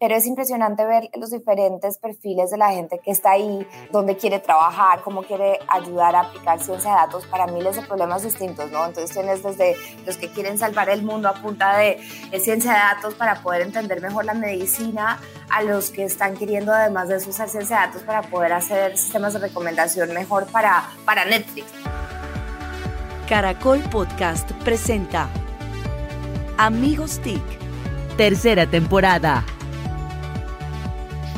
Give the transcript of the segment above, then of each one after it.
pero es impresionante ver los diferentes perfiles de la gente que está ahí, dónde quiere trabajar, cómo quiere ayudar a aplicar ciencia de datos para miles de problemas distintos, ¿no? Entonces tienes desde los que quieren salvar el mundo a punta de, ciencia de datos para poder entender mejor la medicina, a los que están queriendo además de eso usar ciencia de datos para poder hacer sistemas de recomendación mejor para, para Netflix. Caracol Podcast presenta Amigos TIC, tercera temporada.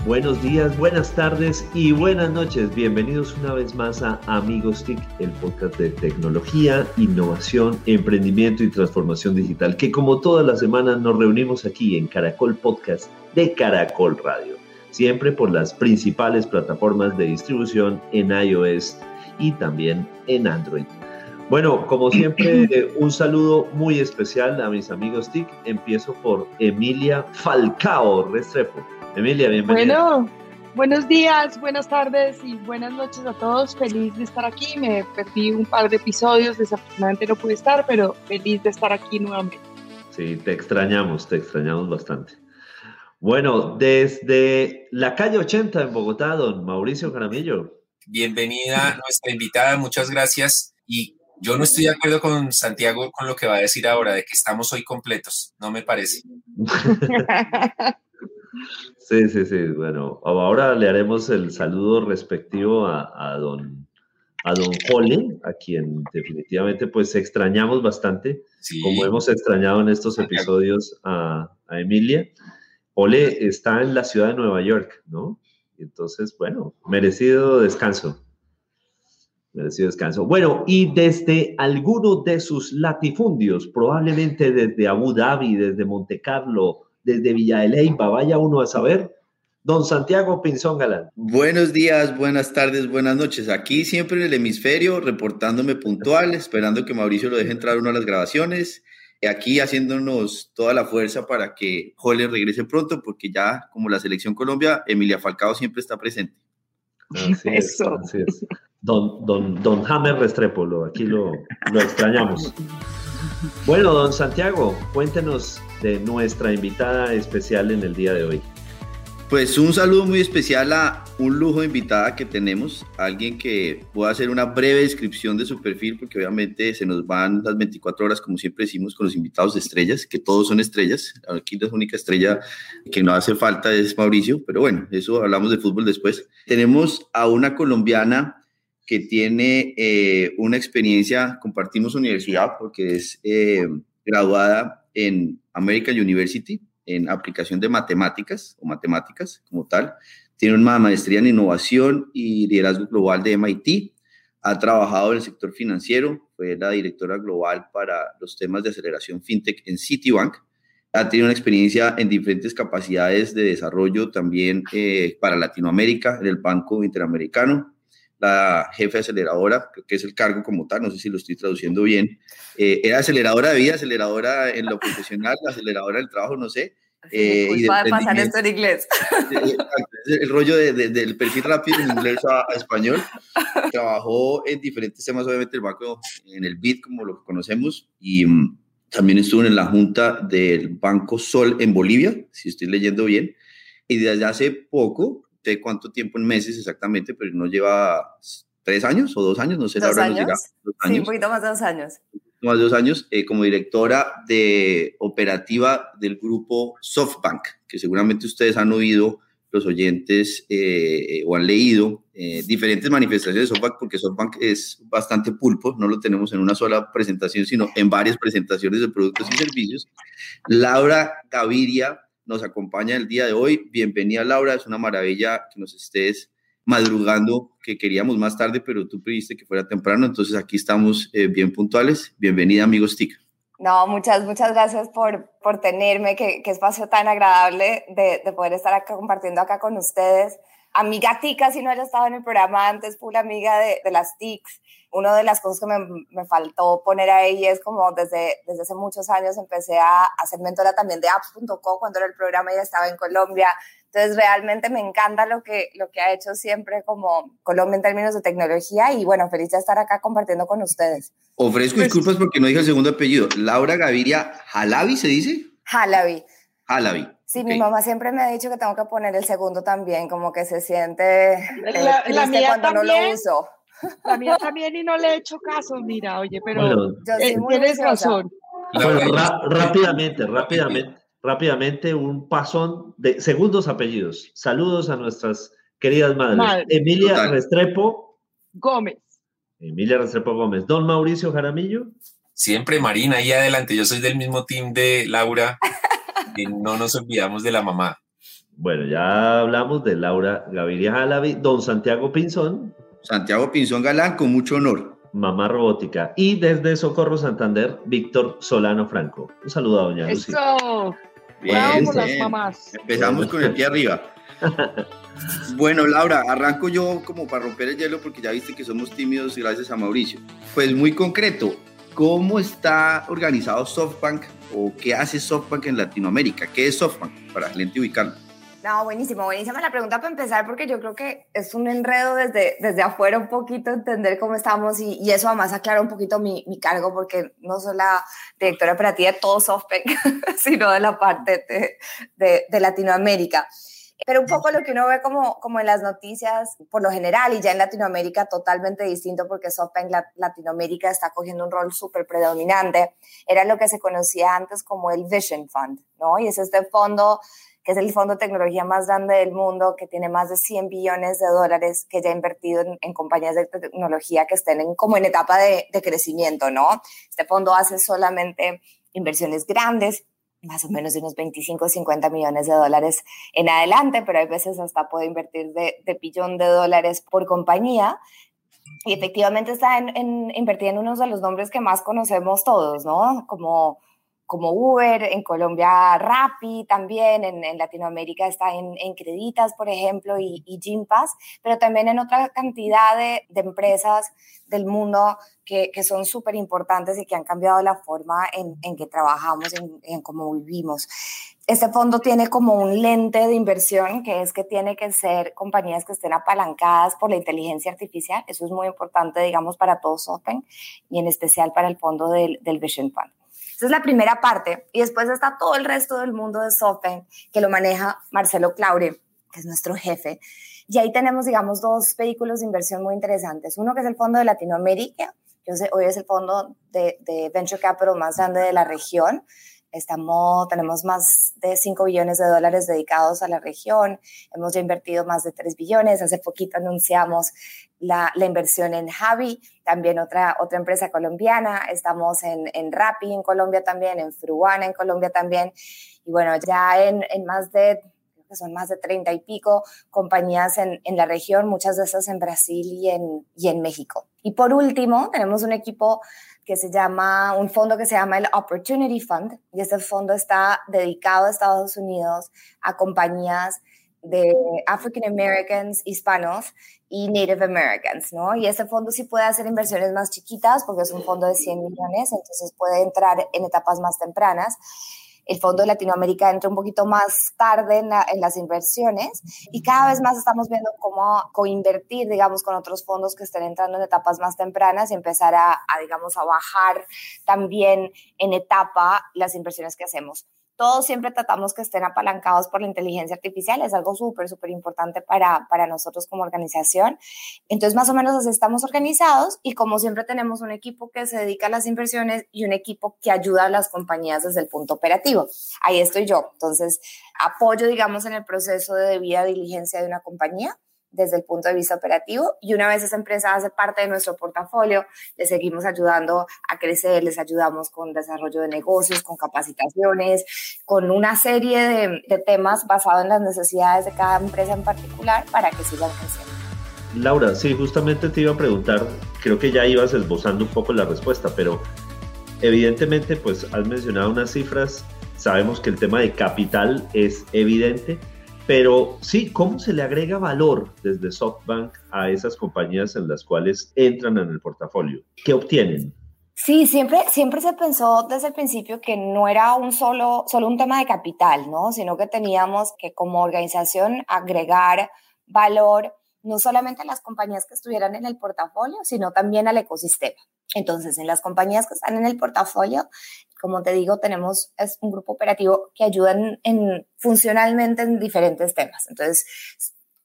Buenos días, buenas tardes y buenas noches. Bienvenidos una vez más a Amigos TIC, el podcast de tecnología, innovación, emprendimiento y transformación digital, que como todas las semanas nos reunimos aquí en Caracol Podcast de Caracol Radio, siempre por las principales plataformas de distribución en iOS y también en Android. Bueno, como siempre, un saludo muy especial a mis amigos TIC. Empiezo por Emilia Falcao Restrepo. Emilia, bienvenida. Bueno, buenos días, buenas tardes y buenas noches a todos. Feliz de estar aquí. Me perdí un par de episodios, desafortunadamente no pude estar, pero feliz de estar aquí nuevamente. Sí, te extrañamos, te extrañamos bastante. Bueno, desde la calle 80 en Bogotá, don Mauricio Jaramillo. Bienvenida nuestra invitada, muchas gracias. Y yo no estoy de acuerdo con Santiago con lo que va a decir ahora, de que estamos hoy completos, no me parece. Sí, sí, sí. Bueno, ahora le haremos el saludo respectivo a, don a don Jole, a quien definitivamente pues extrañamos bastante, como hemos extrañado en estos episodios a, a, Emilia. Ole está en la ciudad de Nueva York, ¿no? Entonces, bueno, merecido descanso. Merecido descanso. Bueno, y desde alguno de sus latifundios, probablemente desde Abu Dhabi, desde Monte Carlo, desde Villa de Leyva, vaya uno a saber. Don Santiago Pinzón Galán. Buenos días, buenas tardes, buenas noches. Aquí siempre en el hemisferio, reportándome puntual, esperando que Mauricio lo deje entrar uno a las grabaciones. Aquí haciéndonos toda la fuerza para que Jole regrese pronto, porque ya como la selección Colombia, Emilia Falcao siempre está presente. Así es, así es. Don, don, don Hammer Restrepo, aquí lo, lo extrañamos. Bueno, don Santiago, cuéntenos de nuestra invitada especial en el día de hoy. Pues un saludo muy especial a un lujo de invitada que tenemos, alguien que pueda hacer una breve descripción de su perfil, porque obviamente se nos van las 24 horas, como siempre decimos, con los invitados de estrellas, que todos son estrellas. Aquí la única estrella que no hace falta es Mauricio, pero bueno, eso hablamos de fútbol después. Tenemos a una colombiana que tiene eh, una experiencia, compartimos universidad porque es eh, graduada en American University en aplicación de matemáticas o matemáticas como tal. Tiene una maestría en innovación y liderazgo global de MIT. Ha trabajado en el sector financiero, fue la directora global para los temas de aceleración fintech en Citibank. Ha tenido una experiencia en diferentes capacidades de desarrollo también eh, para Latinoamérica, en el Banco Interamericano, la jefe aceleradora, que es el cargo como tal, no sé si lo estoy traduciendo bien. Eh, era aceleradora de vida, aceleradora en lo profesional, aceleradora del trabajo, no sé. Eh, y de pasar esto en inglés. El rollo de, del perfil rápido en inglés a, español. Trabajó en diferentes temas, obviamente el banco, en el BID, como lo conocemos, y mm, también estuvo en la junta del Banco Sol en Bolivia, si estoy leyendo bien. Y desde hace poco sé cuánto tiempo en meses exactamente, pero no lleva tres años o dos años, no sé. ¿Dos años? Sí, un poquito más de dos años. Más de dos años eh, como directora de operativa del grupo SoftBank, que seguramente ustedes han oído los oyentes eh, o han leído eh, diferentes manifestaciones de SoftBank, porque SoftBank es bastante pulpo, no lo tenemos en una sola presentación, sino en varias presentaciones de productos y servicios. Laura Gaviria nos acompaña el día de hoy. Bienvenida Laura, es una maravilla que nos estés madrugando, que queríamos más tarde, pero tú pediste que fuera temprano, entonces aquí estamos eh, bien puntuales. Bienvenida amigos TIC. No, muchas, muchas gracias por, por tenerme, qué, espacio tan agradable de, de, poder estar acá compartiendo acá con ustedes. Amiga Tica, si no haya estado en el programa antes, full amiga de, de las TICs una de las cosas que me, me, faltó poner ahí es como desde, desde hace muchos años empecé a, a ser mentora también de apps.co cuando era el programa y estaba en Colombia. Entonces realmente me encanta lo que, lo que ha hecho siempre como Colombia en términos de tecnología y bueno, feliz de estar acá compartiendo con ustedes. Ofrezco disculpas porque no dije el segundo apellido. Laura Gaviria Jalavi, ¿se dice? Jalavi. Halabi. Sí, mi mamá siempre me ha dicho que tengo que poner el segundo también, como que se siente la, la mía cuando no lo uso. La mía también y no le he hecho caso, mira, oye, pero eh, tienes razón. rápidamente, rápidamente, rápidamente, un pasón de segundos apellidos. Saludos a nuestras queridas madres. Emilia Restrepo Gómez. Emilia Restrepo Gómez. Don Mauricio Jaramillo. Siempre Marina, ahí adelante. Yo soy del mismo team de Laura y no nos olvidamos de la mamá. Bueno, ya hablamos de Laura Gaviria Jalavi, don Santiago Pinzón. Santiago Pinzón Galán, con mucho honor. Mamá Robótica. Y desde Socorro Santander, Víctor Solano Franco. Un saludo a doña Lucy. Eso. Bien, las mamás. Empezamos con el pie arriba. Bueno, Laura, arranco yo como para romper el hielo porque ya viste que somos tímidos gracias a Mauricio. Pues muy concreto, ¿cómo está organizado SoftBank o qué hace SoftBank en Latinoamérica? ¿Qué es SoftBank para la gente ubicarlo? No, buenísimo, buenísima la pregunta para empezar porque yo creo que es un enredo desde, desde afuera un poquito entender cómo estamos y, y eso además aclara un poquito mi, mi, cargo porque no soy la directora operativa de todo SoftBank, sino de la parte de, de, de Latinoamérica. Pero un poco lo que uno ve como, como en las noticias, por lo general, y ya en Latinoamérica totalmente distinto porque SoftBank Latinoamérica está cogiendo un rol súper predominante, era lo que se conocía antes como el Vision Fund, ¿no? Y es este fondo que es el fondo de tecnología más grande del mundo, que tiene más de 100 billones de dólares, que ya ha invertido en, compañías de tecnología que estén en, como en etapa de, de crecimiento, ¿no? Este fondo hace solamente inversiones grandes, más o menos de unos 25 o 50 millones de dólares en adelante, pero hay veces hasta puede invertir de, de de dólares por compañía. Y efectivamente está en, en, invertir en uno de los nombres que más conocemos todos, ¿no? Como como Uber, en Colombia Rappi también, en, en Latinoamérica está en, en, Creditas, por ejemplo, y, y Gympass, pero también en otra cantidad de, de empresas del mundo que, que son súper importantes y que han cambiado la forma en, en que trabajamos, en, en cómo vivimos. Este fondo tiene como un lente de inversión, que es que tiene que ser compañías que estén apalancadas por la inteligencia artificial. Eso es muy importante, digamos, para todos Open y en especial para el fondo del, del Vision Fund. Esa es la primera parte. Y después está todo el resto del mundo de SoftBank, que lo maneja Marcelo Claure, que es nuestro jefe. Y ahí tenemos, digamos, dos vehículos de inversión muy interesantes. Uno que es el Fondo de Latinoamérica, que hoy es el fondo de, de Venture Capital más grande de la región. Estamos, tenemos más de 5 billones de dólares dedicados a la región, hemos ya invertido más de 3 billones, hace poquito anunciamos la, la inversión en Javi, también otra, otra empresa colombiana, estamos en, en Rappi en Colombia también, en Fruana en Colombia también, y bueno, ya en, en más de que son más de 30 y pico compañías en, en, la región, muchas de esas en Brasil y en, y en México. Y por último, tenemos un equipo que se llama, un fondo que se llama el Opportunity Fund, y este fondo está dedicado a Estados Unidos, a compañías de African Americans, hispanos y Native Americans, ¿no? Y ese fondo sí puede hacer inversiones más chiquitas porque es un fondo de 100 millones, entonces puede entrar en etapas más tempranas el Fondo de Latinoamérica entra un poquito más tarde en, la, en, las inversiones y cada vez más estamos viendo cómo coinvertir, digamos, con otros fondos que estén entrando en etapas más tempranas y empezar a digamos, a bajar también en etapa las inversiones que hacemos todos siempre tratamos que estén apalancados por la inteligencia artificial, es algo súper, súper importante para, para nosotros como organización. Entonces, más o menos así estamos organizados y como siempre tenemos un equipo que se dedica a las inversiones y un equipo que ayuda a las compañías desde el punto operativo. Ahí estoy yo. Entonces, apoyo, digamos, en el proceso de debida diligencia de una compañía desde el punto de vista operativo y una vez esa empresa hace parte de nuestro portafolio, le seguimos ayudando a crecer, les ayudamos con desarrollo de negocios, con capacitaciones, con una serie de, de temas basados en las necesidades de cada empresa en particular para que sigan creciendo. Laura, sí, justamente te iba a preguntar, creo que ya ibas esbozando un poco la respuesta, pero evidentemente pues has mencionado unas cifras, sabemos que el tema de capital es evidente, pero sí, ¿cómo se le agrega valor desde SoftBank a esas compañías en las cuales entran en el portafolio? ¿Qué obtienen? Sí, siempre, siempre se pensó desde el principio que no era un solo, solo un tema de capital, ¿no? Sino que teníamos que como organización agregar valor no solamente a las compañías que estuvieran en el portafolio, sino también al ecosistema. Entonces, en las compañías que están en el portafolio, como te digo, tenemos es un grupo operativo que ayuda en, funcionalmente en diferentes temas. Entonces,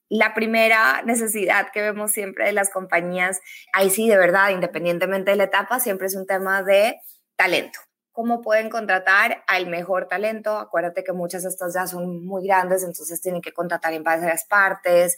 la primera necesidad que vemos siempre de las compañías, ahí sí, de verdad, independientemente de la etapa, siempre es un tema de talento. ¿Cómo pueden contratar al mejor talento? Acuérdate que muchas de estas ya son muy grandes, entonces tienen que contratar en varias partes,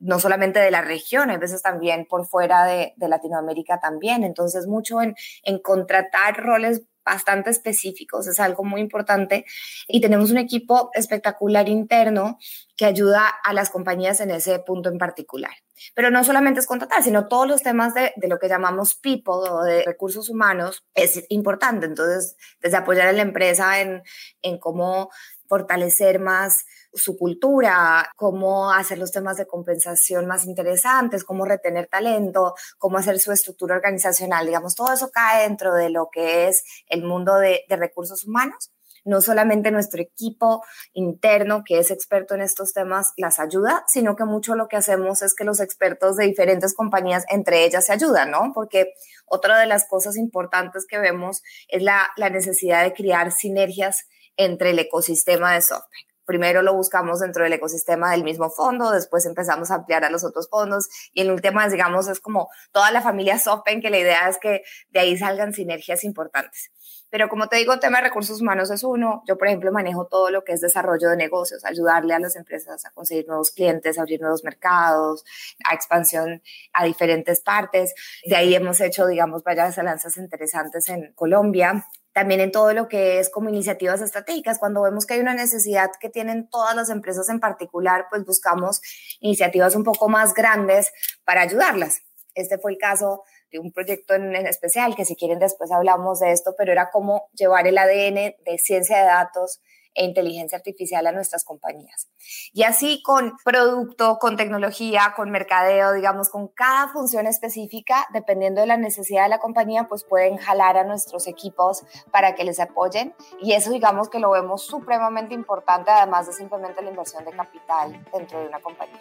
no solamente de la región, a veces también por fuera de, Latinoamérica también. Entonces, mucho en, en contratar roles bastante específicos, es algo muy importante. Y tenemos un equipo espectacular interno que ayuda a las compañías en ese punto en particular. Pero no solamente es contratar, sino todos los temas de, de, lo que llamamos people o de recursos humanos es importante. Entonces, desde apoyar a la empresa en, en cómo fortalecer más su cultura, cómo hacer los temas de compensación más interesantes, cómo retener talento, cómo hacer su estructura organizacional. Digamos, todo eso cae dentro de lo que es el mundo de, recursos humanos no solamente nuestro equipo interno que es experto en estos temas las ayuda, sino que mucho lo que hacemos es que los expertos de diferentes compañías entre ellas se ayudan, ¿no? Porque otra de las cosas importantes que vemos es la, la necesidad de crear sinergias entre el ecosistema de SoftBank. Primero lo buscamos dentro del ecosistema del mismo fondo, después empezamos a ampliar a los otros fondos y en últimas, digamos, es como toda la familia SoftBank, que la idea es que de ahí salgan sinergias importantes. Pero como te digo, tema de recursos humanos es uno. Yo, por ejemplo, manejo todo lo que es desarrollo de negocios, ayudarle a las empresas a conseguir nuevos clientes, abrir nuevos mercados, a expansión a diferentes partes. De ahí hemos hecho, digamos, varias alianzas interesantes en Colombia también en todo lo que es como iniciativas estratégicas. Cuando vemos que hay una necesidad que tienen todas las empresas en particular, pues buscamos iniciativas un poco más grandes para ayudarlas. Este fue el caso de un proyecto en, especial, que si quieren después hablamos de esto, pero era cómo llevar el ADN de ciencia de datos e inteligencia artificial a nuestras compañías. Y así con producto, con tecnología, con mercadeo, digamos, con cada función específica, dependiendo de la necesidad de la compañía, pues pueden jalar a nuestros equipos para que les apoyen. Y eso, digamos, que lo vemos supremamente importante, además de simplemente la inversión de capital dentro de una compañía.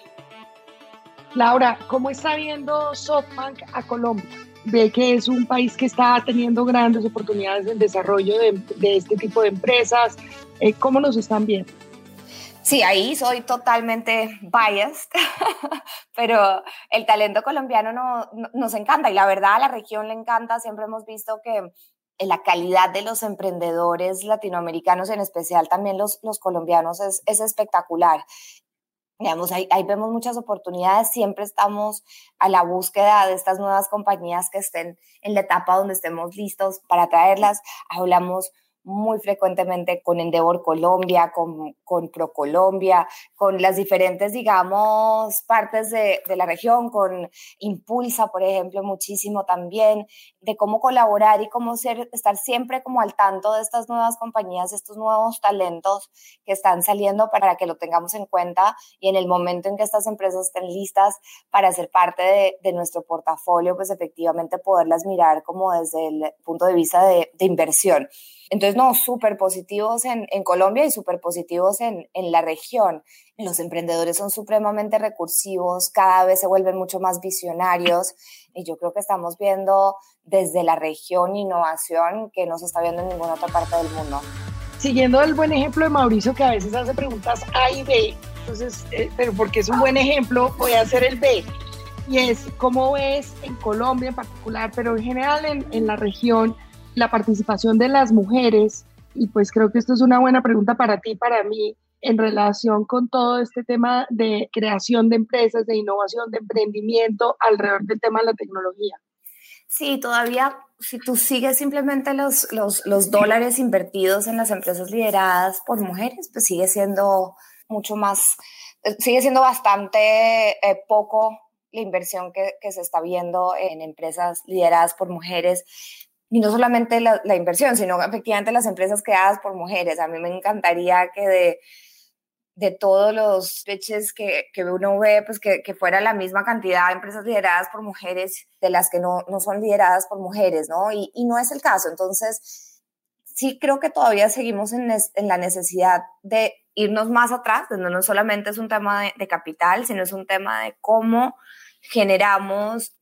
Laura, ¿cómo está viendo SoftBank a Colombia? Ve que es un país que está teniendo grandes oportunidades en desarrollo de, de este tipo de empresas, eh, ¿Cómo nos están viendo? Sí, ahí soy totalmente biased, pero el talento colombiano no, nos encanta y la verdad a la región le encanta. Siempre hemos visto que la calidad de los emprendedores latinoamericanos, en especial también los, los colombianos, es, es espectacular. Digamos, ahí, ahí, vemos muchas oportunidades, siempre estamos a la búsqueda de estas nuevas compañías que estén en la etapa donde estemos listos para traerlas. Hablamos muy frecuentemente con Endeavor Colombia, con, con ProColombia, con las diferentes, digamos, partes de, de, la región, con Impulsa, por ejemplo, muchísimo también, de cómo colaborar y cómo ser, estar siempre como al tanto de estas nuevas compañías, estos nuevos talentos que están saliendo para que lo tengamos en cuenta y en el momento en que estas empresas estén listas para ser parte de, de nuestro portafolio, pues efectivamente poderlas mirar como desde el punto de vista de, de inversión. Entonces, no, súper positivos en, en, Colombia y súper positivos en, en la región. Los emprendedores son supremamente recursivos, cada vez se vuelven mucho más visionarios y yo creo que estamos viendo desde la región innovación que no se está viendo en ninguna otra parte del mundo. Siguiendo el buen ejemplo de Mauricio que a veces hace preguntas A y B, entonces, eh, pero porque es un buen ejemplo, voy a hacer el B. Y es, ¿cómo ves en Colombia en particular, pero en general en, en la región, la participación de las mujeres, y pues creo que esto es una buena pregunta para ti para mí, en relación con todo este tema de creación de empresas, de innovación, de emprendimiento alrededor del tema de la tecnología. Sí, todavía, si tú sigues simplemente los, los, dólares invertidos en las empresas lideradas por mujeres, pues sigue siendo mucho más, sigue siendo bastante eh, poco la inversión que, que, se está viendo en empresas lideradas por mujeres y no solamente la, inversión, sino efectivamente las empresas creadas por mujeres. A mí me encantaría que de, de todos los pitches que, que uno ve, pues que, que, fuera la misma cantidad de empresas lideradas por mujeres de las que no, no son lideradas por mujeres, ¿no? Y, y, no es el caso. Entonces, sí creo que todavía seguimos en, en la necesidad de irnos más atrás, donde no solamente es un tema de, de capital, sino es un tema de cómo generamos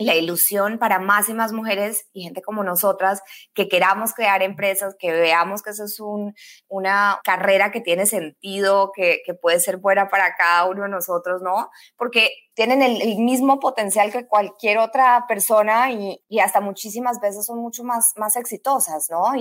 la ilusión para más y más mujeres y gente como nosotras que queramos crear empresas, que veamos que eso es un, una carrera que tiene sentido, que, puede ser buena para cada uno de nosotros, ¿no? Porque tienen el, mismo potencial que cualquier otra persona y, hasta muchísimas veces son mucho más, más exitosas, ¿no?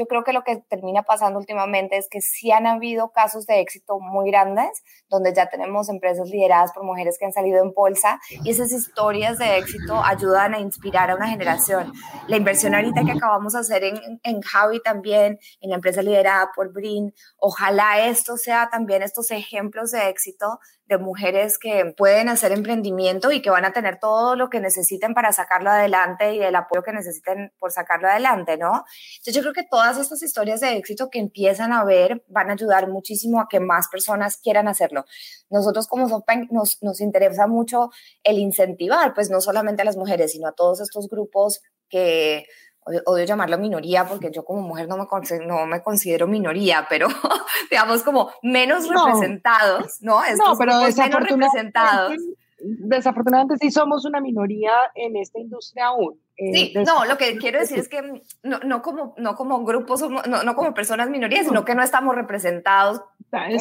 Yo creo que lo que termina pasando últimamente es que sí han habido casos de éxito muy grandes, donde ya tenemos empresas lideradas por mujeres que han salido en bolsa y esas historias de éxito ayudan a inspirar a una generación. La inversión ahorita que acabamos de hacer en, en Javi también, en la empresa liderada por Brin, ojalá esto sea también estos ejemplos de éxito de mujeres que pueden hacer emprendimiento y que van a tener todo lo que necesiten para sacarlo adelante y el apoyo que necesiten por sacarlo adelante, ¿no? Entonces yo creo que todas estas historias de éxito que empiezan a ver van a ayudar muchísimo a que más personas quieran hacerlo. Nosotros como Sopen nos, nos interesa mucho el incentivar, pues no solamente a las mujeres, sino a todos estos grupos que odio llamarlo minoría porque yo como mujer no me, no me considero minoría, pero digamos como menos representados, ¿no? Estos no, pero menos representados. Desafortunadamente sí somos una minoría en esta industria aún. Eh, sí, no, lo que quiero decir es que no, no como, no como grupos, no, no como personas minorías, sino que no estamos representados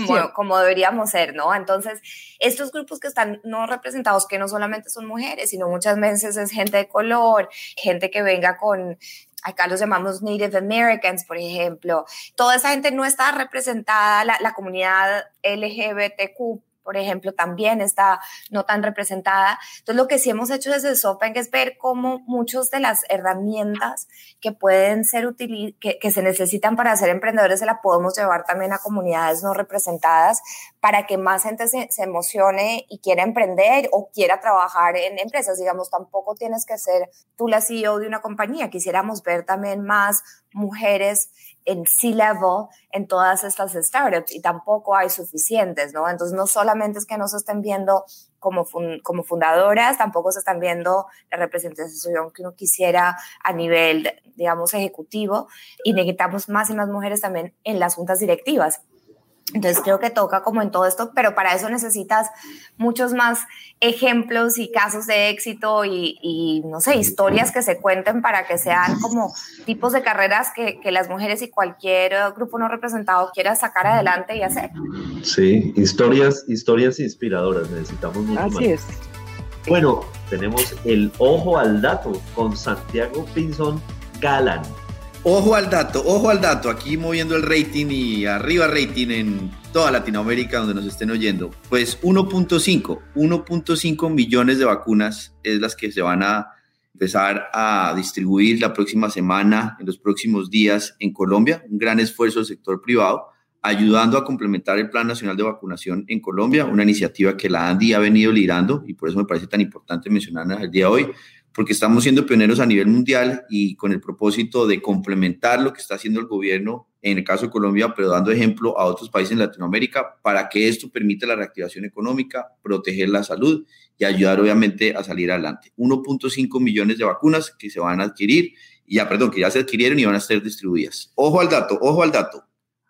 como, como, deberíamos ser, ¿no? Entonces, estos grupos que están no representados, que no solamente son mujeres, sino muchas veces es gente de color, gente que venga con acá los llamamos Native Americans, por ejemplo. Toda esa gente no está representada, la, la comunidad LGBTQ por ejemplo, también está no tan representada. Entonces, lo que sí hemos hecho desde SoftBank es ver cómo muchas de las herramientas que pueden ser útiles, que, que, se necesitan para ser emprendedores, se la podemos llevar también a comunidades no representadas para que más gente se, emocione y quiera emprender o quiera trabajar en empresas. Digamos, tampoco tienes que ser tú la CEO de una compañía. Quisiéramos ver también más mujeres en C-level en todas estas startups y tampoco hay suficientes, ¿no? Entonces no solamente es que no se estén viendo como, como fundadoras, tampoco se están viendo la representación que uno quisiera a nivel, digamos, ejecutivo y necesitamos más y más mujeres también en las juntas directivas. Entonces creo que toca como en todo esto, pero para eso necesitas muchos más ejemplos y casos de éxito y, no sé, historias que se cuenten para que sean como tipos de carreras que, que, las mujeres y cualquier grupo no representado quiera sacar adelante y hacer. Sí, historias, historias inspiradoras, necesitamos mucho Así es. Bueno, tenemos el ojo al dato con Santiago Pinzón Galán. Ojo al dato, ojo al dato, aquí moviendo el rating y arriba rating en toda Latinoamérica donde nos estén oyendo. Pues 1.5, 1.5 millones de vacunas es las que se van a empezar a distribuir la próxima semana, en los próximos días en Colombia. Un gran esfuerzo del sector privado, ayudando a complementar el Plan Nacional de Vacunación en Colombia, una iniciativa que la ANDI ha venido liderando y por eso me parece tan importante mencionarla el día de hoy porque estamos siendo pioneros a nivel mundial y con el propósito de complementar lo que está haciendo el gobierno, en el caso de Colombia, pero dando ejemplo a otros países en Latinoamérica, para que esto permita la reactivación económica, proteger la salud y ayudar obviamente a salir adelante. 1.5 millones de vacunas que se van a adquirir, ya, perdón, que ya se adquirieron y van a ser distribuidas. Ojo al dato, ojo al dato.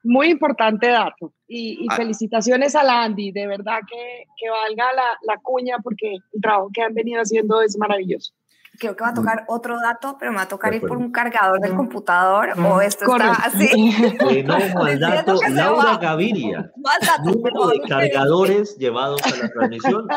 Muy importante dato. Y, ah. felicitaciones a la Andy, de verdad que, que valga la, la cuña porque el trabajo que han venido haciendo es maravilloso creo que va a tocar otro dato, pero me va a tocar ir por un cargador del computador o esto está así. no, al dato, Laura Gaviria. Número de cargadores llevados a la transmisión,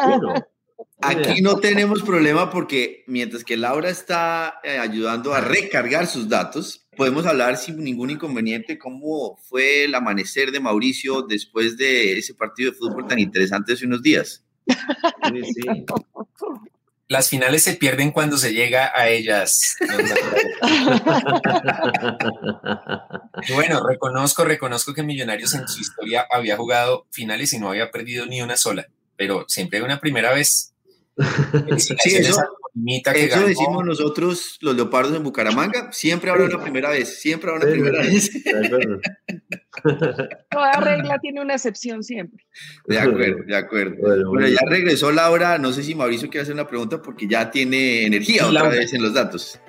Aquí no tenemos problema porque mientras que Laura está eh, ayudando a recargar sus datos, podemos hablar sin ningún inconveniente cómo fue el amanecer de Mauricio después de ese partido de fútbol tan interesante hace unos días. Sí, sí las finales se pierden cuando se llega a ellas. bueno, reconozco, reconozco que Millonarios en su historia había jugado finales y no había perdido ni una sola, pero siempre hay una primera vez. Sí, eso, eso decimos nosotros, los leopardos en Bucaramanga, siempre habrá una primera vez, siempre habrá una primera vez. Toda regla tiene una excepción siempre. De acuerdo, de acuerdo. Bueno, ya regresó Laura, no sé si Mauricio quiere hacer una pregunta porque ya tiene energía otra vez en los datos.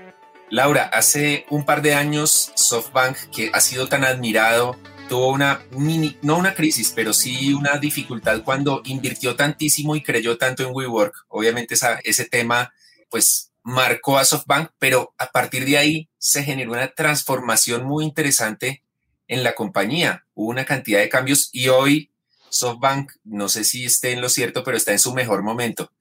Laura, hace un par de años SoftBank, que ha sido tan admirado, tuvo una mini, no una crisis, pero sí una dificultad cuando invirtió tantísimo y creyó tanto en WeWork. Obviamente esa, ese tema pues marcó a SoftBank, pero a partir de ahí se generó una transformación muy interesante en la compañía. Hubo una cantidad de cambios y hoy SoftBank, no sé si esté en lo cierto, pero está en su mejor momento.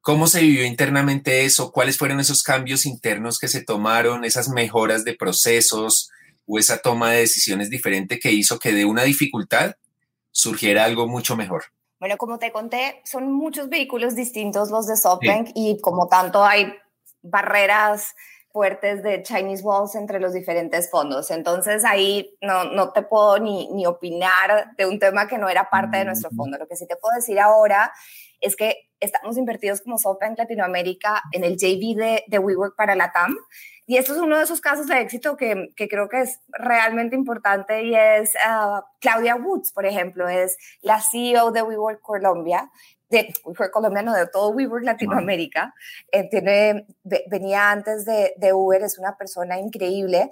¿Cómo se vivió internamente eso? ¿Cuáles fueron esos cambios internos que se tomaron, esas mejoras de procesos o esa toma de decisiones diferente que hizo que de una dificultad surgiera algo mucho mejor? Bueno, como te conté, son muchos vehículos distintos los de SoftBank y como tanto hay barreras fuertes de Chinese Walls entre los diferentes fondos. Entonces ahí no, no te puedo ni, ni opinar de un tema que no era parte de nuestro fondo. Lo que sí te puedo decir ahora es que estamos invertidos como SoftBank Latinoamérica en el JV de, de WeWork para la TAM. Y esto es uno de esos casos de éxito que, creo que es realmente importante y es uh, Claudia Woods, por ejemplo, es la CEO de WeWork Colombia de WeWork colombiano, de todo WeWork Latinoamérica. Eh, tiene, venía antes de, de Uber, es una persona increíble.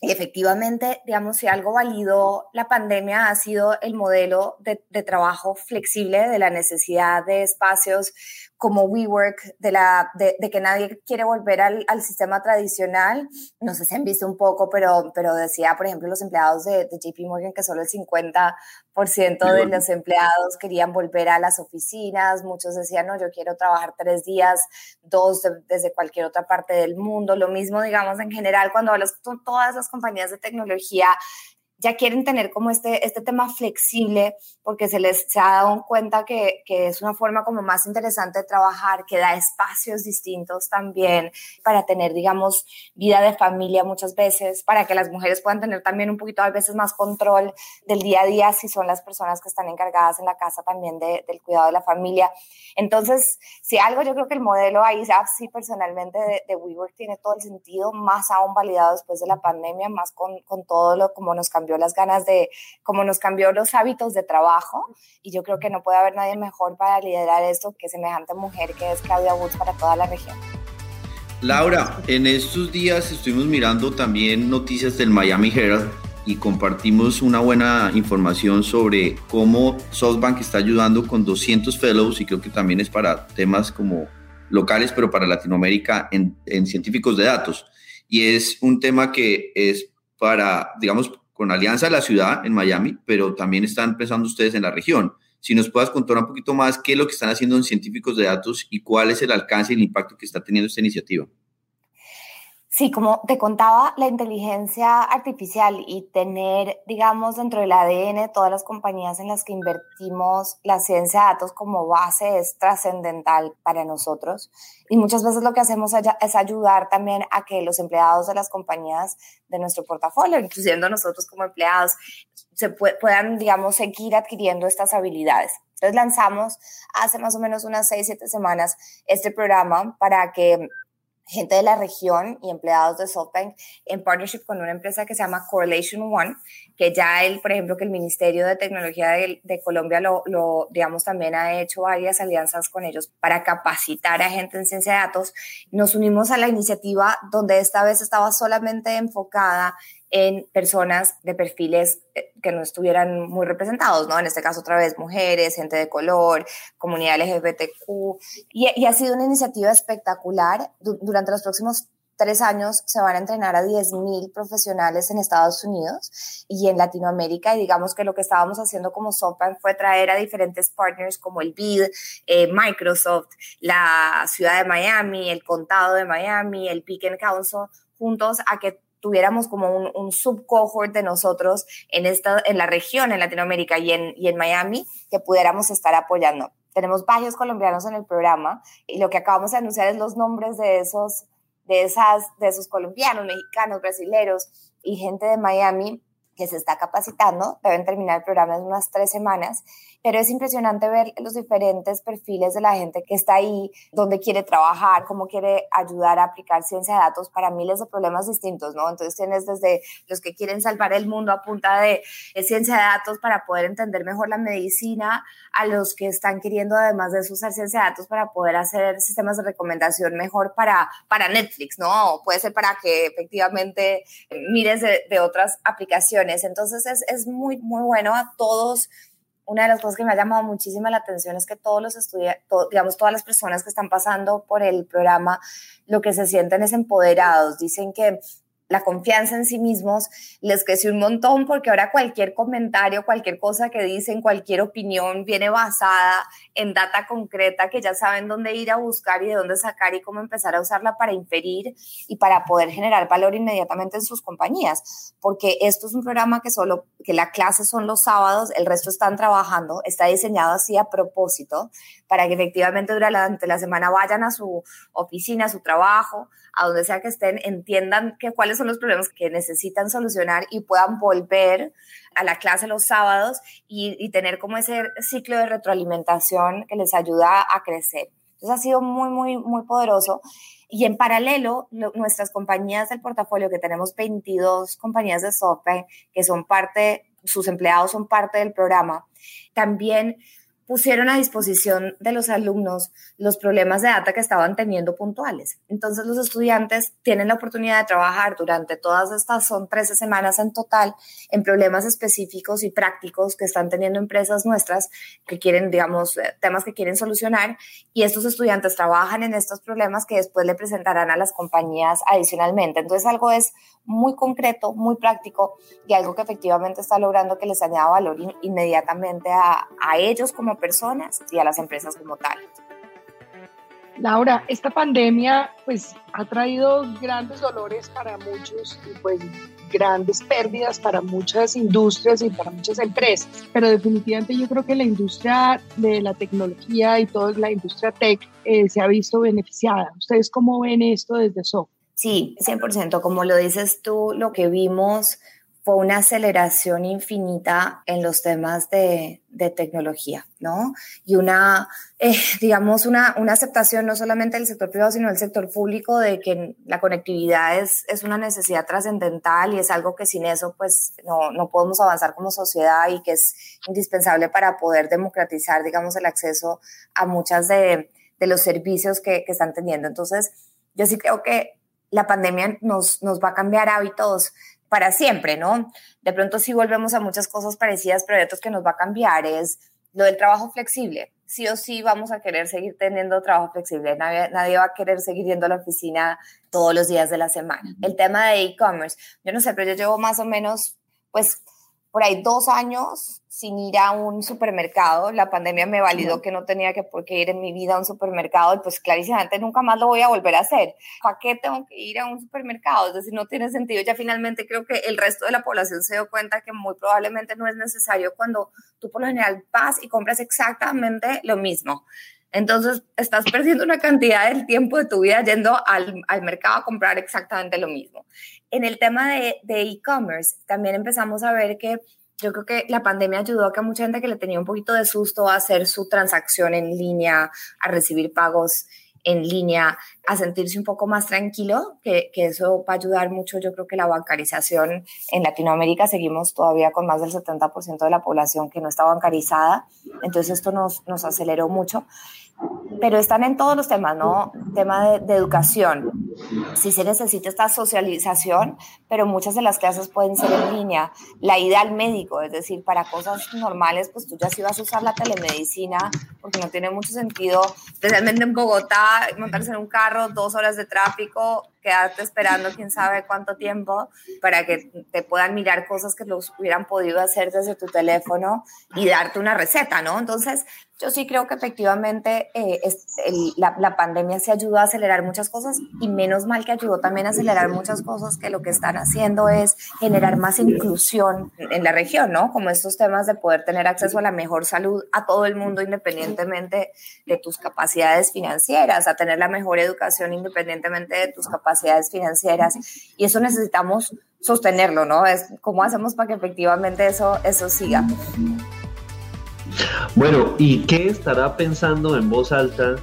Y efectivamente, digamos, si algo validó la pandemia ha sido el modelo de, de, trabajo flexible, de la necesidad de espacios como WeWork, de, la, de, de que nadie quiere volver al, al, sistema tradicional. No sé si han visto un poco, pero, pero decía, por ejemplo, los empleados de, de JP Morgan que solo el 50% de los empleados querían volver a las oficinas. Muchos decían, no, yo quiero trabajar tres días, dos desde cualquier otra parte del mundo. Lo mismo, digamos, en general, cuando hablas con todas las compañías de tecnología, ya quieren tener como este, este tema flexible porque se les se ha dado cuenta que, que, es una forma como más interesante de trabajar, que da espacios distintos también para tener, digamos, vida de familia muchas veces, para que las mujeres puedan tener también un poquito a veces más control del día a día si son las personas que están encargadas en la casa también de, del cuidado de la familia. Entonces, si algo yo creo que el modelo ahí, sí personalmente de, de WeWork tiene todo el sentido, más aún validado después de la pandemia, más con, con todo lo como nos cambió las ganas de, como nos cambió los hábitos de trabajo y yo creo que no puede haber nadie mejor para liderar esto que semejante mujer que es Claudia Woods para toda la región. Laura, en estos días estuvimos mirando también noticias del Miami Herald y compartimos una buena información sobre cómo SoftBank está ayudando con 200 fellows y creo que también es para temas como locales, pero para Latinoamérica en, en científicos de datos. Y es un tema que es para, digamos, con Alianza de la Ciudad en Miami, pero también están pensando ustedes en la región. Si nos puedas contar un poquito más qué es lo que están haciendo en científicos de datos y cuál es el alcance y el impacto que está teniendo esta iniciativa. Sí, como te contaba, la inteligencia artificial y tener, digamos, dentro del ADN todas las compañías en las que invertimos la ciencia de datos como base es trascendental para nosotros. Y muchas veces lo que hacemos es ayudar también a que los empleados de las compañías de nuestro portafolio, incluyendo nosotros como empleados, se puedan, digamos, seguir adquiriendo estas habilidades. Entonces lanzamos hace más o menos unas seis, siete semanas este programa para que gente de la región y empleados de SoftBank en partnership con una empresa que se llama Correlation One, que ya el, por ejemplo, que el Ministerio de Tecnología de, de Colombia lo, lo, digamos, también ha hecho varias alianzas con ellos para capacitar a gente en ciencia de datos. Nos unimos a la iniciativa donde esta vez estaba solamente enfocada en personas de perfiles eh, que no estuvieran muy representados, ¿no? En este caso, otra vez, mujeres, gente de color, comunidad LGBTQ. Y, y ha sido una iniciativa espectacular. Du durante los próximos tres años se van a entrenar a 10.000 profesionales en Estados Unidos y en Latinoamérica. Y digamos que lo que estábamos haciendo como SoftBank fue traer a diferentes partners como el BID, eh, Microsoft, la ciudad de Miami, el condado de Miami, el Peak Council, juntos a que tuviéramos como un, un subcohort de nosotros en, esta, en la región, en Latinoamérica y en, y en Miami, que pudiéramos estar apoyando. Tenemos varios colombianos en el programa y lo que acabamos de anunciar es los nombres de esos, de esas, de esos colombianos, mexicanos, brasileños y gente de Miami que se está capacitando, deben terminar el programa en unas tres semanas, pero es impresionante ver los diferentes perfiles de la gente que está ahí, dónde quiere trabajar, cómo quiere ayudar a aplicar ciencia de datos para miles de problemas distintos, ¿no? Entonces tienes desde los que quieren salvar el mundo a punta de, ciencia de datos para poder entender mejor la medicina, a los que están queriendo además de eso usar ciencia de datos para poder hacer sistemas de recomendación mejor para, para Netflix, ¿no? puede ser para que efectivamente mires de, de otras aplicaciones entonces es, es muy, muy bueno a todos una de las cosas que me ha llamado muchísima la atención es que todos los estudiantes, digamos, todas las personas que están pasando por el programa, lo que se sienten es empoderados. Dicen que la confianza en sí mismos les crece un montón porque ahora cualquier comentario, cualquier cosa que dicen, cualquier opinión viene basada en data concreta que ya saben dónde ir a buscar y de dónde sacar y cómo empezar a usarla para inferir y para poder generar valor inmediatamente en sus compañías. Porque esto es un programa que solo, que la clase son los sábados, el resto están trabajando, está diseñado así a propósito para que efectivamente durante la semana vayan a su oficina, a su trabajo, a donde sea que estén, entiendan que, cuáles son los problemas que necesitan solucionar y puedan volver a la clase los sábados y, tener como ese ciclo de retroalimentación que les ayuda a crecer. Entonces ha sido muy, muy, muy poderoso. Y en paralelo, nuestras compañías del portafolio, que tenemos 22 compañías de software que son parte, sus empleados son parte del programa, también pusieron a disposición de los alumnos los problemas de data que estaban teniendo puntuales. Entonces los estudiantes tienen la oportunidad de trabajar durante todas estas, son 13 semanas en total, en problemas específicos y prácticos que están teniendo empresas nuestras que quieren, digamos, eh, temas que quieren solucionar y estos estudiantes trabajan en estos problemas que después le presentarán a las compañías adicionalmente. Entonces algo es muy concreto, muy práctico y algo que efectivamente está logrando que les añada valor inmediatamente a, a ellos como personas y a las empresas como tal. Laura, esta pandemia pues ha traído grandes dolores para muchos y pues grandes pérdidas para muchas industrias y para muchas empresas, pero definitivamente yo creo que la industria de la tecnología y toda la industria tech eh, se ha visto beneficiada. ¿Ustedes cómo ven esto desde SOF? Sí, 100%. Como lo dices tú, lo que vimos fue una aceleración infinita en los temas de, tecnología, ¿no? Y una, eh, digamos, una, una, aceptación no solamente del sector privado, sino del sector público de que la conectividad es, es una necesidad trascendental y es algo que sin eso, pues, no, no podemos avanzar como sociedad y que es indispensable para poder democratizar, digamos, el acceso a muchas de, de los servicios que, que están teniendo. Entonces, yo sí creo que la pandemia nos, nos va a cambiar hábitos para siempre, ¿no? De pronto sí volvemos a muchas cosas parecidas, pero hay otros que nos va a cambiar, es lo del trabajo flexible. Sí o sí vamos a querer seguir teniendo trabajo flexible, nadie, nadie va a querer seguir yendo a la oficina todos los días de la semana. El tema de e-commerce, yo no sé, pero yo llevo más o menos, pues, por ahí dos años sin ir a un supermercado. La pandemia me validó que no tenía que por qué ir en mi vida a un supermercado y pues clarísimamente nunca más lo voy a volver a hacer. ¿Para qué tengo que ir a un supermercado? Es decir, no tiene sentido. Ya finalmente creo que el resto de la población se dio cuenta que muy probablemente no es necesario cuando tú por lo general vas y compras exactamente lo mismo. Entonces, estás perdiendo una cantidad del tiempo de tu vida yendo al, al mercado a comprar exactamente lo mismo. En el tema de e-commerce, también empezamos a ver que yo creo que la pandemia ayudó a que mucha gente que le tenía un poquito de susto a hacer su transacción en línea, a recibir pagos en línea, a sentirse un poco más tranquilo, que, que, eso va a ayudar mucho. Yo creo que la bancarización en Latinoamérica seguimos todavía con más del 70% de la población que no está bancarizada, entonces esto nos, nos aceleró mucho pero están en todos los temas, ¿no? Tema de, educación. Sí se necesita esta socialización, pero muchas de las clases pueden ser en línea. La ida al médico, es decir, para cosas normales, pues tú ya sí vas a usar la telemedicina, porque no tiene mucho sentido, especialmente en Bogotá, montarse en un carro, dos horas de tráfico, quedarte esperando quién sabe cuánto tiempo para que te puedan mirar cosas que los hubieran podido hacer desde tu teléfono y darte una receta, ¿no? Entonces, yo sí creo que efectivamente eh, la, la, pandemia se ayudó a acelerar muchas cosas y menos mal que ayudó también a acelerar muchas cosas que lo que están haciendo es generar más inclusión en la región, ¿no? Como estos temas de poder tener acceso a la mejor salud a todo el mundo independientemente de tus capacidades financieras, a tener la mejor educación independientemente de tus capacidades financieras y eso necesitamos sostenerlo, ¿no? Es cómo hacemos para que efectivamente eso, eso siga. Bueno, ¿y qué estará pensando en voz alta?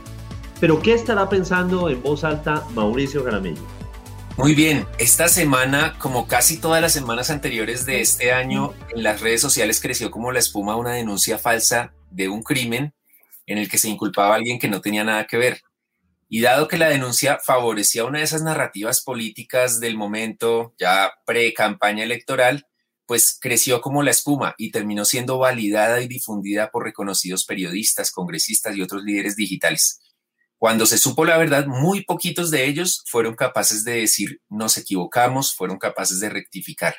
Pero ¿qué estará pensando en voz alta Mauricio Jaramillo? Muy bien, esta semana, como casi todas las semanas anteriores de este año, en las redes sociales creció como la espuma una denuncia falsa de un crimen en el que se inculpaba a alguien que no tenía nada que ver. Y dado que la denuncia favorecía una de esas narrativas políticas del momento, ya pre-campaña electoral, pues creció como la espuma y terminó siendo validada y difundida por reconocidos periodistas, congresistas y otros líderes digitales. Cuando se supo la verdad, muy poquitos de ellos fueron capaces de decir nos equivocamos, fueron capaces de rectificar.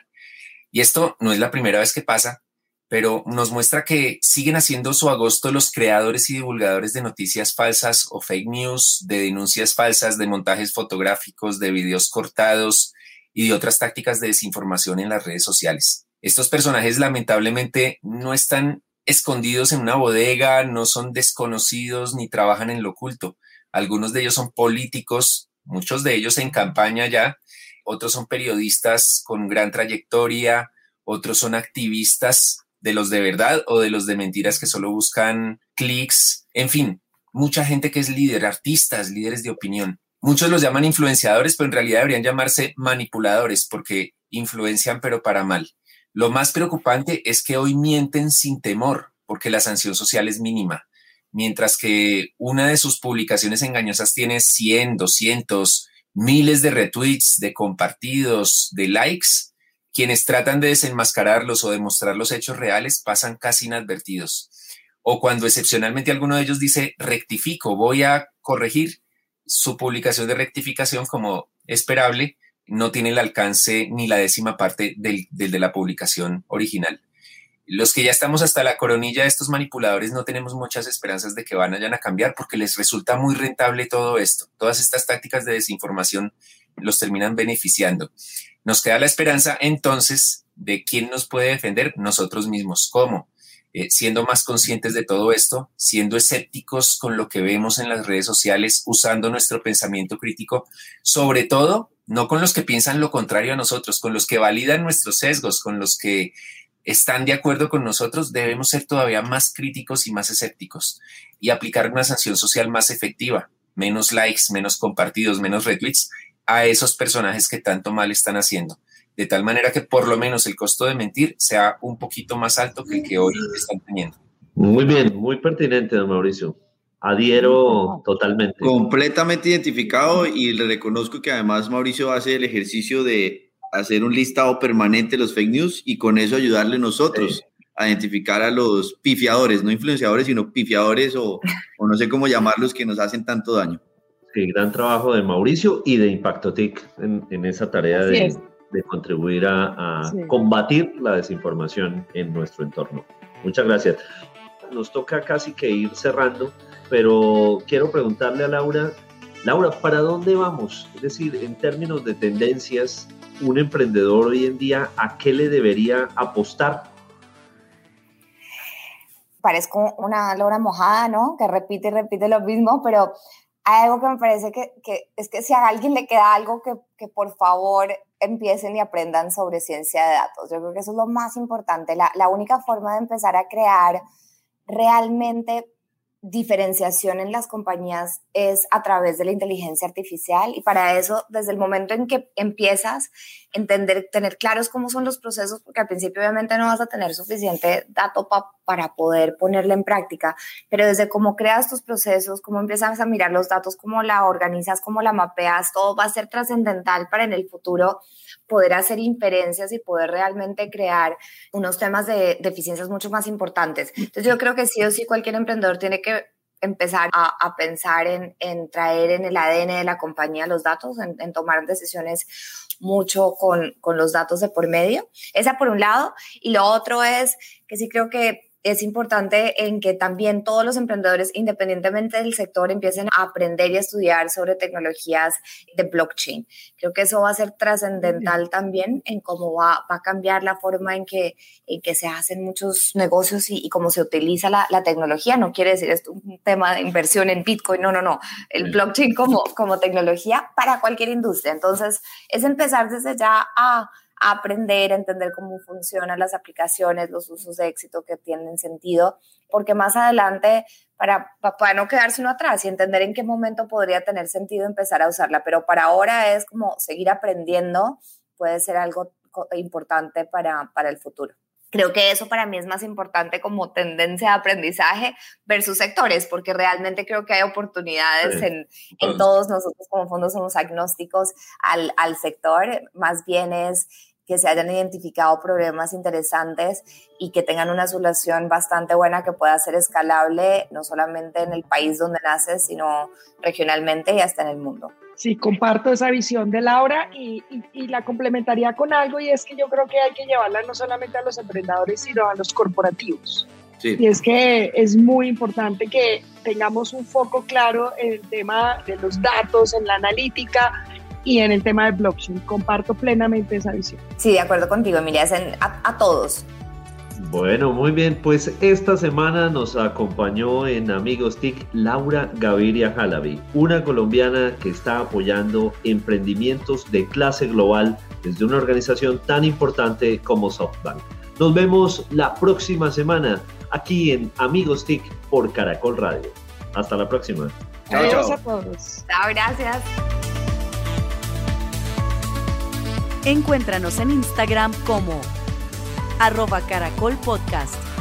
Y esto no es la primera vez que pasa, pero nos muestra que siguen haciendo su agosto los creadores y divulgadores de noticias falsas o fake news, de denuncias falsas, de montajes fotográficos, de videos cortados y de otras tácticas de desinformación en las redes sociales. Estos personajes lamentablemente no están escondidos en una bodega, no son desconocidos ni trabajan en lo oculto. Algunos de ellos son políticos, muchos de ellos en campaña ya, otros son periodistas con gran trayectoria, otros son activistas de los de verdad o de los de mentiras que solo buscan clics, en fin, mucha gente que es líder, artistas, líderes de opinión. Muchos los llaman influenciadores, pero en realidad deberían llamarse manipuladores porque influencian pero para mal. Lo más preocupante es que hoy mienten sin temor porque la sanción social es mínima, mientras que una de sus publicaciones engañosas tiene 100, 200, miles de retweets, de compartidos, de likes quienes tratan de desenmascararlos o demostrar los hechos reales pasan casi inadvertidos. O cuando excepcionalmente alguno de ellos dice rectifico, voy a corregir, su publicación de rectificación como esperable no tiene el alcance ni la décima parte del, de la publicación original. Los que ya estamos hasta la coronilla de estos manipuladores no tenemos muchas esperanzas de que vayan a cambiar porque les resulta muy rentable todo esto. Todas estas tácticas de desinformación los terminan beneficiando. Nos queda la esperanza entonces de quién nos puede defender nosotros mismos. ¿Cómo? Eh, siendo más conscientes de todo esto, siendo escépticos con lo que vemos en las redes sociales, usando nuestro pensamiento crítico, sobre todo no con los que piensan lo contrario a nosotros, con los que validan nuestros sesgos, con los que están de acuerdo con nosotros, debemos ser todavía más críticos y más escépticos y aplicar una sanción social más efectiva, menos likes, menos compartidos, menos retweets a esos personajes que tanto mal están haciendo, de tal manera que por lo menos el costo de mentir sea un poquito más alto que el que hoy están teniendo. Muy bien, muy pertinente, don Mauricio. Adhiero totalmente. Completamente identificado y le reconozco que además Mauricio hace el ejercicio de hacer un listado permanente de los fake news y con eso ayudarle nosotros a identificar a los pifiadores, no influenciadores, sino pifiadores o, o no sé cómo llamarlos que nos hacen tanto daño gran trabajo de Mauricio y de Impacto TIC en, esa tarea de, contribuir a, combatir la desinformación en nuestro entorno. Muchas gracias. Nos toca casi que ir cerrando, pero quiero preguntarle a Laura, Laura, ¿para dónde vamos? Es decir, en términos de tendencias, un emprendedor hoy en día, ¿a qué le debería apostar parezco una lora mojada, ¿no? Que repite y repite lo mismo, pero hay algo que me parece que, es que si a alguien le queda algo que, que, por favor empiecen y aprendan sobre ciencia de datos. Yo creo que eso es lo más importante. La, la única forma de empezar a crear realmente diferenciación en las compañías es a través de la inteligencia artificial y para eso, desde el momento en que empiezas, entender, tener claros cómo son los procesos, porque al principio obviamente no vas a tener suficiente dato para poder ponerla en práctica, pero desde cómo creas tus procesos, cómo empiezas a mirar los datos, cómo la organizas, cómo la mapeas, todo va a ser trascendental para en el futuro poder hacer inferencias y poder realmente crear unos temas de, deficiencias mucho más importantes. Entonces yo creo que sí o sí cualquier emprendedor tiene que empezar a, pensar en, traer en el ADN de la compañía los datos, en, en tomar decisiones mucho con, con, los datos de por medio. Esa por un lado. Y lo otro es que sí creo que es importante en que también todos los emprendedores, independientemente del sector, empiecen a aprender y a estudiar sobre tecnologías de blockchain. Creo que eso va a ser trascendental también en cómo va, a cambiar la forma en que, en que se hacen muchos negocios y, cómo se utiliza la, tecnología. No quiere decir esto un tema de inversión en Bitcoin, no, no, no. El blockchain como, como tecnología para cualquier industria. Entonces, es empezar desde ya a aprender, a entender cómo funcionan las aplicaciones, los usos de éxito que tienen sentido, porque más adelante, para, para no quedarse uno atrás y entender en qué momento podría tener sentido empezar a usarla, pero para ahora es como seguir aprendiendo, puede ser algo importante para, para el futuro. Creo que eso para mí es más importante como tendencia de aprendizaje versus sectores, porque realmente creo que hay oportunidades en, en, todos nosotros como fondos somos agnósticos al, al sector, más bien es que se hayan identificado problemas interesantes y que tengan una solución bastante buena que pueda ser escalable no solamente en el país donde naces, sino regionalmente y hasta en el mundo. Sí, comparto esa visión de Laura y, la complementaría con algo y es que yo creo que hay que llevarla no solamente a los emprendedores, sino a los corporativos. Y es que es muy importante que tengamos un foco claro en el tema de los datos, en la analítica y en el tema de blockchain. Comparto plenamente esa visión. Sí, de acuerdo contigo, Emilia, a, a todos. Bueno, muy bien, pues esta semana nos acompañó en Amigos TIC Laura Gaviria Jalabi, una colombiana que está apoyando emprendimientos de clase global desde una organización tan importante como SoftBank. Nos vemos la próxima semana aquí en Amigos TIC por Caracol Radio. Hasta la próxima. Chao, chao. a todos. Chao, gracias. Encuéntranos en Instagram como arroba caracol podcast.